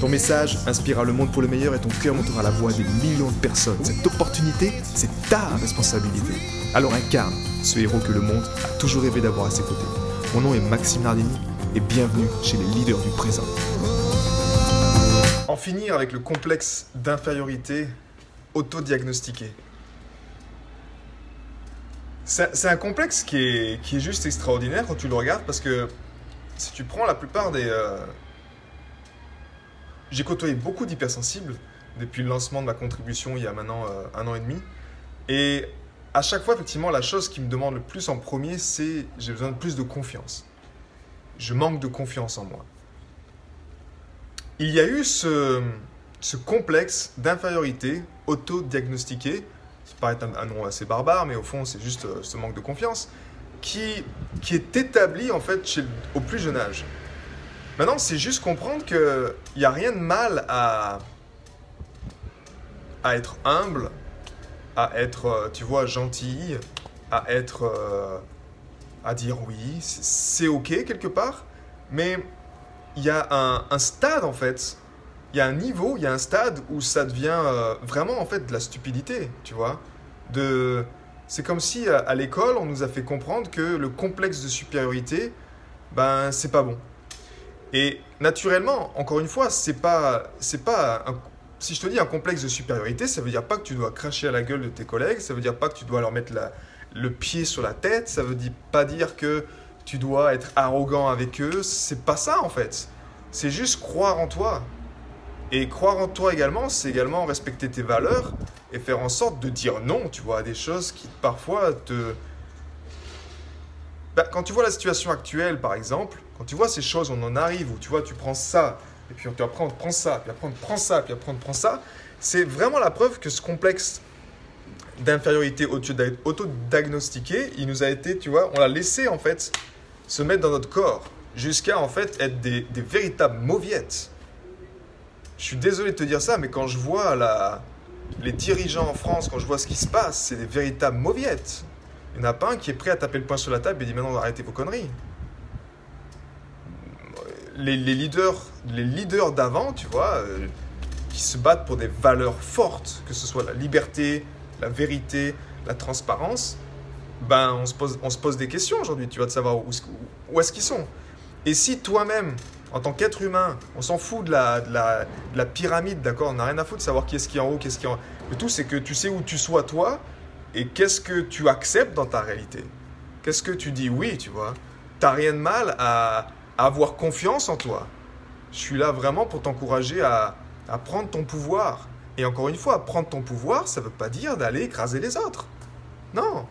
Ton message inspirera le monde pour le meilleur et ton cœur montera la voix des millions de personnes. Cette opportunité, c'est ta responsabilité. Alors incarne ce héros que le monde a toujours rêvé d'avoir à ses côtés. Mon nom est Maxime Nardini et bienvenue chez les leaders du présent. En finir avec le complexe d'infériorité autodiagnostiqué. C'est un complexe qui est, juste extraordinaire quand tu le regardes parce que si tu prends la plupart des... Euh, j'ai côtoyé beaucoup d'hypersensibles depuis le lancement de ma contribution il y a maintenant euh, un an et demi. Et à chaque fois, effectivement, la chose qui me demande le plus en premier, c'est j'ai besoin de plus de confiance. Je manque de confiance en moi. Il y a eu ce, ce complexe d'infériorité auto-diagnostiqué, ça paraît un, un, nom assez barbare, mais au fond, c'est juste euh, ce manque de confiance, qui, qui est établi en fait au plus jeune âge. Maintenant, c'est juste comprendre qu'il n'y a rien de mal à, à être humble, à être, euh, tu vois, gentil, à être, euh, à dire oui, c'est ok quelque part, mais il y a un, stade en fait, il y a un niveau, il y a un stade où ça devient euh, vraiment en fait de la stupidité, tu vois, de, c'est comme si à l'école on nous a fait comprendre que le complexe de supériorité, ben c'est pas bon. Et naturellement, encore une fois, c'est pas, c'est pas si je te dis un complexe de supériorité, ça veut dire pas que tu dois cracher à la gueule de tes collègues, ça veut dire pas que tu dois leur mettre le pied sur la tête, ça veut dire, pas dire que tu dois être arrogant avec eux, c'est pas ça en fait. C'est juste croire en toi. Et croire en toi également, c'est également respecter tes valeurs et faire en sorte de dire non, tu vois, à des choses qui parfois te... Bah, quand tu vois la situation actuelle, par exemple, quand tu vois ces choses, on en arrive où tu vois, tu prends ça, et puis après on te prend ça, puis après on te prend ça, puis après on te prend ça, c'est vraiment la preuve que ce complexe d'infériorité auto-diagnostiqué, il nous a été, tu vois, on l'a laissé en fait se mettre dans notre corps jusqu'à en fait être des, véritables mauviettes. Je suis désolé de te dire ça, mais quand je vois les dirigeants en France, quand je vois ce qui se passe, c'est des véritables mauviettes. Il n'y en a pas un qui est prêt à taper le poing sur la table et dit maintenant arrêtez vos conneries les, leaders, les leaders d'avant, tu vois, euh, qui se battent pour des valeurs fortes, que ce soit la liberté, la vérité, la transparence, ben on se pose, on se pose des questions aujourd'hui, tu vois, de savoir où, est-ce qu'ils sont. Et si toi-même, en tant qu'être humain, on s'en fout de la pyramide, d'accord On n'a rien à foutre de savoir qui est-ce qui est en haut, qui est-ce qui est en Le tout, c'est que tu sais où tu sois toi et qu'est-ce que tu acceptes dans ta réalité? Qu'est-ce que tu dis oui, tu vois? T'as rien de mal à, avoir confiance en toi. Je suis là vraiment pour t'encourager à, prendre ton pouvoir. Et encore une fois, prendre ton pouvoir, ça ne veut pas dire d'aller écraser les autres. Non,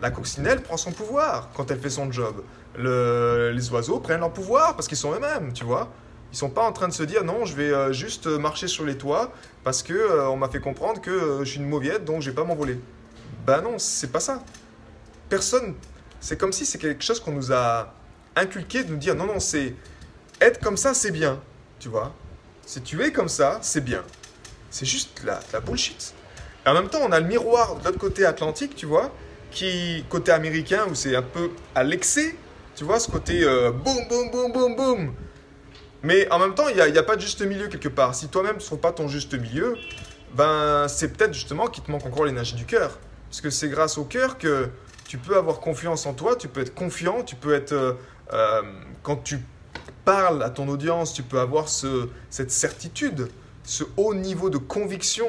la coccinelle prend son pouvoir quand elle fait son job. Le, les oiseaux prennent leur pouvoir parce qu'ils sont eux-mêmes, tu vois? Ils sont pas en train de se dire non, je vais euh, juste marcher sur les toits parce que euh, on m'a fait comprendre que euh, je suis une mauviette donc je vais pas m'envoler. Ben non, c'est pas ça. Personne. C'est comme si c'est quelque chose qu'on nous a inculqué de nous dire non, non, c'est être comme ça, c'est bien. Tu vois Si tu es comme ça, c'est bien. C'est juste la, la bullshit. Et en même temps, on a le miroir de l'autre côté atlantique, tu vois, qui, côté américain, où c'est un peu à l'excès, tu vois, ce côté euh, boum, boum, boum, boum, boum. Mais en même temps, il n'y a, a, pas de juste milieu quelque part. Si toi-même ne trouves pas ton juste milieu, ben c'est peut-être justement qu'il te manque encore l'énergie du cœur. Parce que c'est grâce au cœur que tu peux avoir confiance en toi, tu peux être confiant, tu peux être euh, euh, quand tu parles à ton audience, tu peux avoir ce, cette certitude, ce haut niveau de conviction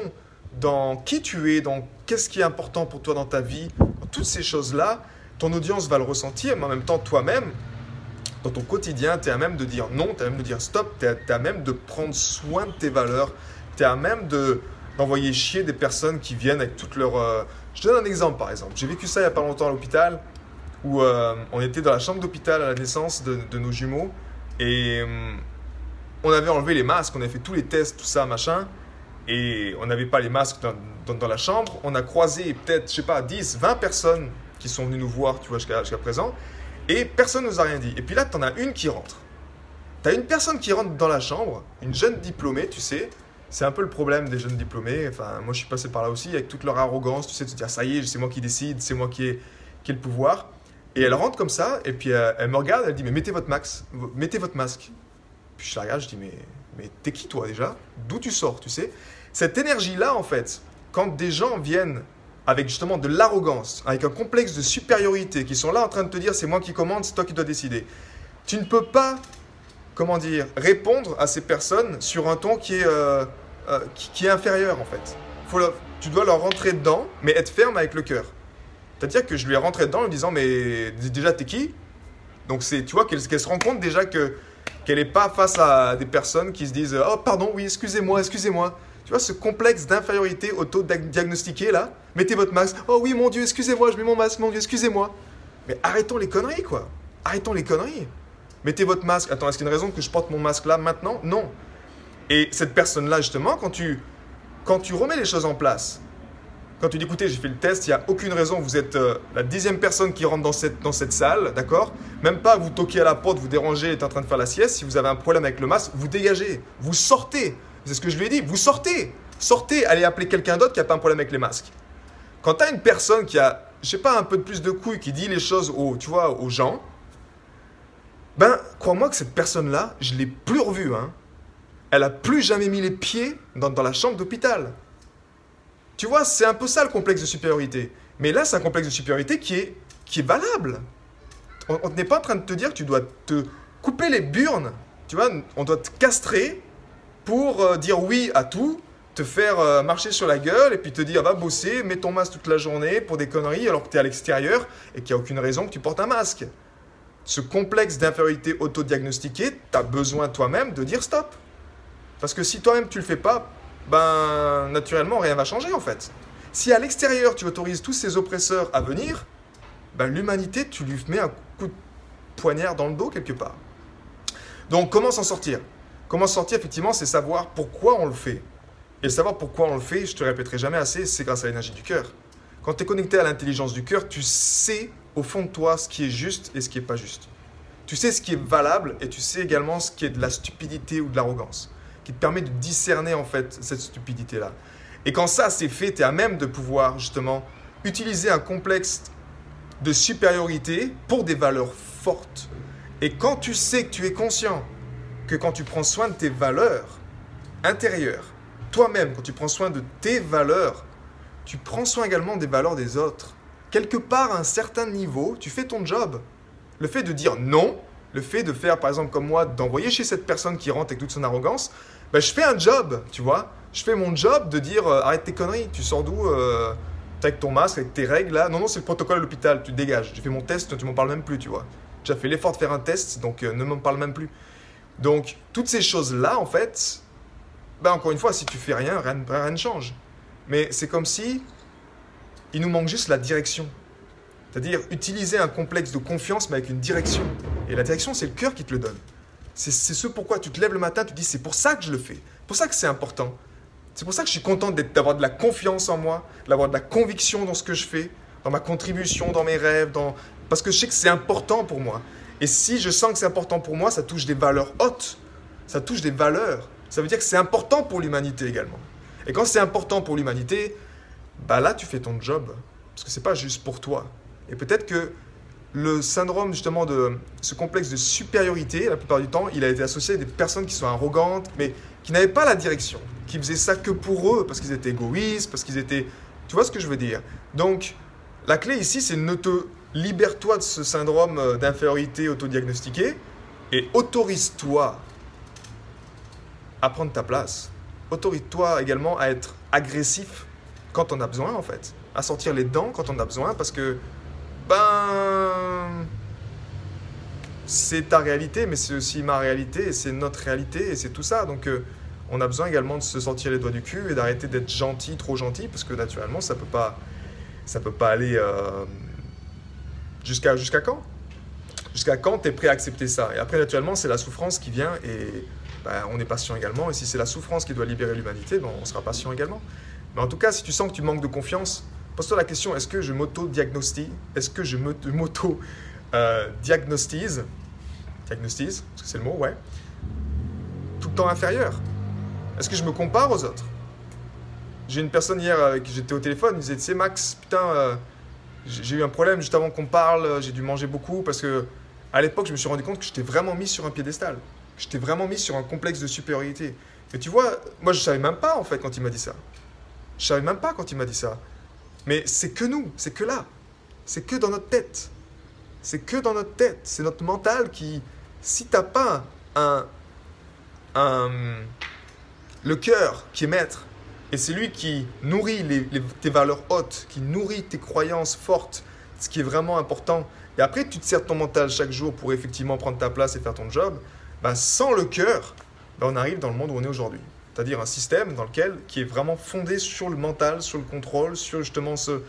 dans qui tu es, dans qu'est-ce qui est important pour toi dans ta vie, dans toutes ces choses-là, ton audience va le ressentir, mais en même temps, toi-même, dans ton quotidien, tu es à même de dire non, tu es à même de dire stop, tu es, à même de prendre soin de tes valeurs, tu es à même de, d'envoyer chier des personnes qui viennent avec toutes leurs... Euh... Je donne un exemple, par exemple. J'ai vécu ça il n'y a pas longtemps à l'hôpital où euh, on était dans la chambre d'hôpital à la naissance de, nos jumeaux et euh, on avait enlevé les masques, on avait fait tous les tests, tout ça, machin. et on n'avait pas les masques dans, dans, la chambre. On a croisé peut-être, je sais pas, 10, 20 personnes qui sont venues nous voir, tu vois, jusqu'à présent. Et personne ne nous a rien dit. Et puis là, tu en as une qui rentre. Tu as une personne qui rentre dans la chambre, une jeune diplômée, tu sais. C'est un peu le problème des jeunes diplômés. Enfin, moi, je suis passé par là aussi, avec toute leur arrogance, tu sais, de se dire, ça y est, c'est moi qui décide, c'est moi qui ai, qui ai le pouvoir. Et elle rentre comme ça, et puis euh, elle me regarde, elle dit, mais mettez votre, max, mettez votre masque. Puis je la regarde, je dis, mais, mais t'es qui toi déjà? D'où tu sors, tu sais? Cette énergie-là, en fait, quand des gens viennent avec justement de l'arrogance, avec un complexe de supériorité, qui sont là en train de te dire c'est moi qui commande, c'est toi qui dois décider. Tu ne peux pas, comment dire, répondre à ces personnes sur un ton qui est, euh, euh, qui, est inférieur en fait. Tu dois leur rentrer dedans, mais être ferme avec le cœur. C'est-à-dire que je lui ai rentré dedans en lui disant mais déjà t'es qui? Donc c'est, tu vois, qu'elle se rend compte déjà que qu'elle n'est pas face à des personnes qui se disent oh pardon oui excusez-moi excusez-moi tu vois, ce complexe d'infériorité auto-diagnostiqué là, mettez votre masque. Oh oui, mon Dieu, excusez-moi, je mets mon masque, mon Dieu, excusez-moi. Mais arrêtons les conneries, quoi. Arrêtons les conneries. Mettez votre masque. Attends, est-ce qu'il y a une raison que je porte mon masque là maintenant? Non. Et cette personne-là, justement, quand tu, quand tu remets les choses en place, quand tu dis écoutez, j'ai fait le test, il n'y a aucune raison, vous êtes euh, la dixième personne qui rentre dans cette, dans cette salle, d'accord? Même pas vous toquez à la porte, vous dérangez, êtes en train de faire la sieste. Si vous avez un problème avec le masque, vous dégagez, vous sortez. C'est ce que je lui ai dit. Vous sortez. Sortez, allez appeler quelqu'un d'autre qui n'a pas un problème avec les masques. Quand tu as une personne qui a, je sais pas, un peu de plus de couilles, qui dit les choses aux, tu vois, aux gens, ben, crois-moi que cette personne-là, je l'ai plus revue. Hein. Elle a plus jamais mis les pieds dans, dans la chambre d'hôpital. Tu vois, c'est un peu ça le complexe de supériorité. Mais là, c'est un complexe de supériorité qui est, qui est valable. On n'est pas en train de te dire que tu dois te couper les burnes. Tu vois, on doit te castrer pour euh, dire oui à tout, te faire euh, marcher sur la gueule et puis te dire va bosser, mets ton masque toute la journée pour des conneries alors que tu es à l'extérieur et qu'il n'y a aucune raison que tu portes un masque. Ce complexe d'infériorité autodiagnostiqué, tu as besoin toi-même de dire stop. Parce que si toi-même tu le fais pas, ben naturellement rien va changer en fait. Si à l'extérieur tu autorises tous ces oppresseurs à venir, ben l'humanité tu lui mets un coup de poignard dans le dos quelque part. Donc comment s'en sortir? Comment sortir, effectivement, c'est savoir pourquoi on le fait. Et savoir pourquoi on le fait, je te répéterai jamais assez, c'est grâce à l'énergie du cœur. Quand tu es connecté à l'intelligence du cœur, tu sais au fond de toi ce qui est juste et ce qui n'est pas juste. Tu sais ce qui est valable et tu sais également ce qui est de la stupidité ou de l'arrogance, qui te permet de discerner en fait cette stupidité-là. Et quand ça c'est fait, tu es à même de pouvoir justement utiliser un complexe de supériorité pour des valeurs fortes. Et quand tu sais que tu es conscient que quand tu prends soin de tes valeurs intérieures, toi-même, quand tu prends soin de tes valeurs, tu prends soin également des valeurs des autres. Quelque part, à un certain niveau, tu fais ton job. Le fait de dire non, le fait de faire, par exemple, comme moi, d'envoyer chez cette personne qui rentre avec toute son arrogance, ben, je fais un job, tu vois. Je fais mon job de dire euh, arrête tes conneries, tu sors d'où euh, avec ton masque, avec tes règles là. Non, non, c'est le protocole à l'hôpital, tu dégages. J'ai fait mon test, tu m'en parles même plus, tu vois. J'ai fait l'effort de faire un test, donc euh, ne m'en parle même plus. Donc, toutes ces choses-là, en fait, ben encore une fois, si tu fais rien, rien ne change. Mais c'est comme si il nous manque juste la direction. C'est-à-dire utiliser un complexe de confiance, mais avec une direction. Et la direction, c'est le cœur qui te le donne. C'est ce pourquoi tu te lèves le matin, tu te dis c'est pour ça que je le fais. pour ça que c'est important. C'est pour ça que je suis content d'avoir de la confiance en moi, d'avoir de la conviction dans ce que je fais, dans ma contribution, dans mes rêves, dans... parce que je sais que c'est important pour moi. Et si je sens que c'est important pour moi, ça touche des valeurs hautes. Ça touche des valeurs. Ça veut dire que c'est important pour l'humanité également. Et quand c'est important pour l'humanité, bah là, tu fais ton job. Parce que c'est pas juste pour toi. Et peut-être que le syndrome justement de ce complexe de supériorité, la plupart du temps, il a été associé à des personnes qui sont arrogantes, mais qui n'avaient pas la direction, qui faisaient ça que pour eux, parce qu'ils étaient égoïstes, parce qu'ils étaient... Tu vois ce que je veux dire? Donc, la clé ici, c'est ne te libère-toi de ce syndrome euh, d'infériorité autodiagnostiqué et autorise-toi à prendre ta place. Autorise-toi également à être agressif quand on a besoin, en fait. À sortir les dents quand on a besoin, parce que, ben, c'est ta réalité, mais c'est aussi ma réalité, et c'est notre réalité, et c'est tout ça. Donc, euh, on a besoin également de se sortir les doigts du cul et d'arrêter d'être gentil, trop gentil, parce que naturellement, ça peut pas, ça peut pas aller. Euh, Jusqu'à jusqu'à quand? Jusqu'à quand tu es prêt à accepter ça? Et après, naturellement, c'est la souffrance qui vient et ben, on est patient également. Et si c'est la souffrance qui doit libérer l'humanité, ben, on sera patient également. Mais en tout cas, si tu sens que tu manques de confiance, pose-toi la question est-ce que je m'auto-diagnostie Est-ce que je m'auto-diagnostise? Diagnostise, parce que c'est le mot, ouais. Tout le temps inférieur. Est-ce que je me compare aux autres? J'ai une personne hier avec qui j'étais au téléphone, il disait Tu sais, Max, putain, euh, j'ai eu un problème juste avant qu'on parle, j'ai dû manger beaucoup parce que à l'époque, je me suis rendu compte que j'étais vraiment mis sur un piédestal. J'étais vraiment mis sur un complexe de supériorité. Mais tu vois, moi je savais même pas en fait quand il m'a dit ça. Je savais même pas quand il m'a dit ça. Mais c'est que nous, c'est que là. C'est que dans notre tête. C'est que dans notre tête. C'est notre mental qui, si t'as pas un, le cœur qui est maître, et c'est lui qui nourrit tes valeurs hautes, qui nourrit tes croyances fortes, ce qui est vraiment important. Et après, tu te sers ton mental chaque jour pour effectivement prendre ta place et faire ton job. Bah, sans le cœur, bah, on arrive dans le monde où on est aujourd'hui. C'est-à-dire un système dans lequel, qui est vraiment fondé sur le mental, sur le contrôle, sur justement ce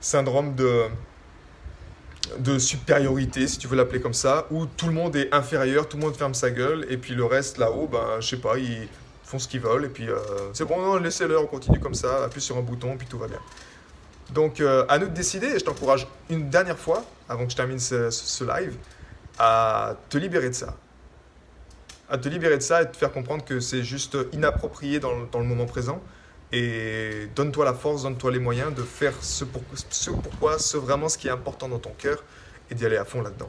syndrome de, de supériorité, si tu veux l'appeler comme ça, où tout le monde est inférieur, tout le monde ferme sa gueule, et puis le reste là-haut, ben, je sais pas, ils font ce qu'ils veulent, et puis euh, c'est bon, laissez-le, on continue comme ça, appuie sur un bouton, puis tout va bien. Donc euh, à nous de décider, et je t'encourage une dernière fois, avant que je termine ce live, à te libérer de ça à te libérer de ça et te faire comprendre que c'est juste inapproprié dans, dans, le moment présent. Et donne-toi la force, donne-toi les moyens de faire ce, ce pourquoi, ce vraiment ce qui est important dans ton cœur et d'y aller à fond là-dedans.